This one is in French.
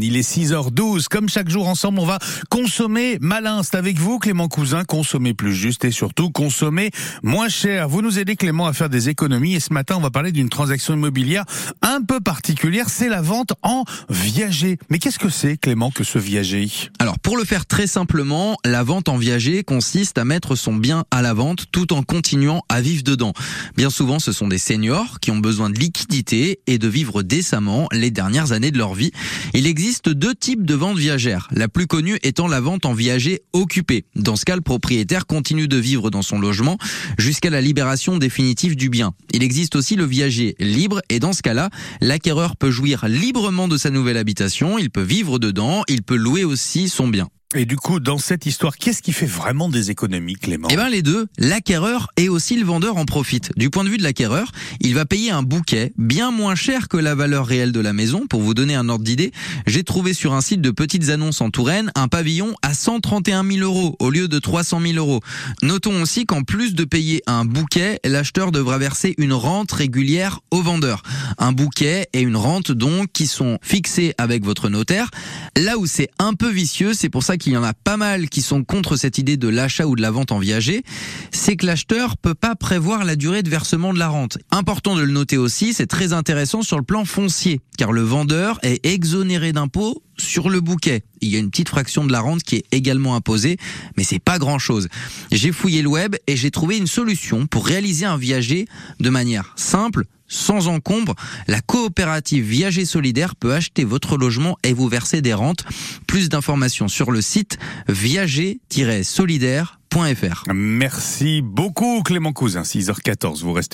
Il est 6h12. Comme chaque jour ensemble, on va consommer malin. C'est avec vous, Clément Cousin. Consommer plus juste et surtout consommer moins cher. Vous nous aidez, Clément, à faire des économies. Et ce matin, on va parler d'une transaction immobilière un peu particulière. C'est la vente en viager. Mais qu'est-ce que c'est, Clément, que ce viager? Alors, pour le faire très simplement, la vente en viager consiste à mettre son bien à la vente tout en continuant à vivre dedans. Bien souvent, ce sont des seniors qui ont besoin de liquidité et de vivre décemment les dernières années de leur vie. Il existe existe deux types de vente viagère. La plus connue étant la vente en viager occupé. Dans ce cas, le propriétaire continue de vivre dans son logement jusqu'à la libération définitive du bien. Il existe aussi le viager libre et dans ce cas-là, l'acquéreur peut jouir librement de sa nouvelle habitation, il peut vivre dedans, il peut louer aussi son bien. Et du coup, dans cette histoire, qu'est-ce qui fait vraiment des économies, Clément? Eh ben les deux, l'acquéreur et aussi le vendeur en profitent. Du point de vue de l'acquéreur, il va payer un bouquet bien moins cher que la valeur réelle de la maison. Pour vous donner un ordre d'idée, j'ai trouvé sur un site de petites annonces en Touraine un pavillon à 131 000 euros au lieu de 300 000 euros. Notons aussi qu'en plus de payer un bouquet, l'acheteur devra verser une rente régulière au vendeur. Un bouquet et une rente donc qui sont fixés avec votre notaire. Là où c'est un peu vicieux, c'est pour ça qu'il y en a pas mal qui sont contre cette idée de l'achat ou de la vente en viager, c'est que l'acheteur peut pas prévoir la durée de versement de la rente. Important de le noter aussi, c'est très intéressant sur le plan foncier, car le vendeur est exonéré d'impôts sur le bouquet. Il y a une petite fraction de la rente qui est également imposée, mais c'est pas grand chose. J'ai fouillé le web et j'ai trouvé une solution pour réaliser un viager de manière simple, sans encombre, la coopérative Viager Solidaire peut acheter votre logement et vous verser des rentes. Plus d'informations sur le site viager-solidaire.fr. Merci beaucoup Clément Cousin, 6h14, vous restez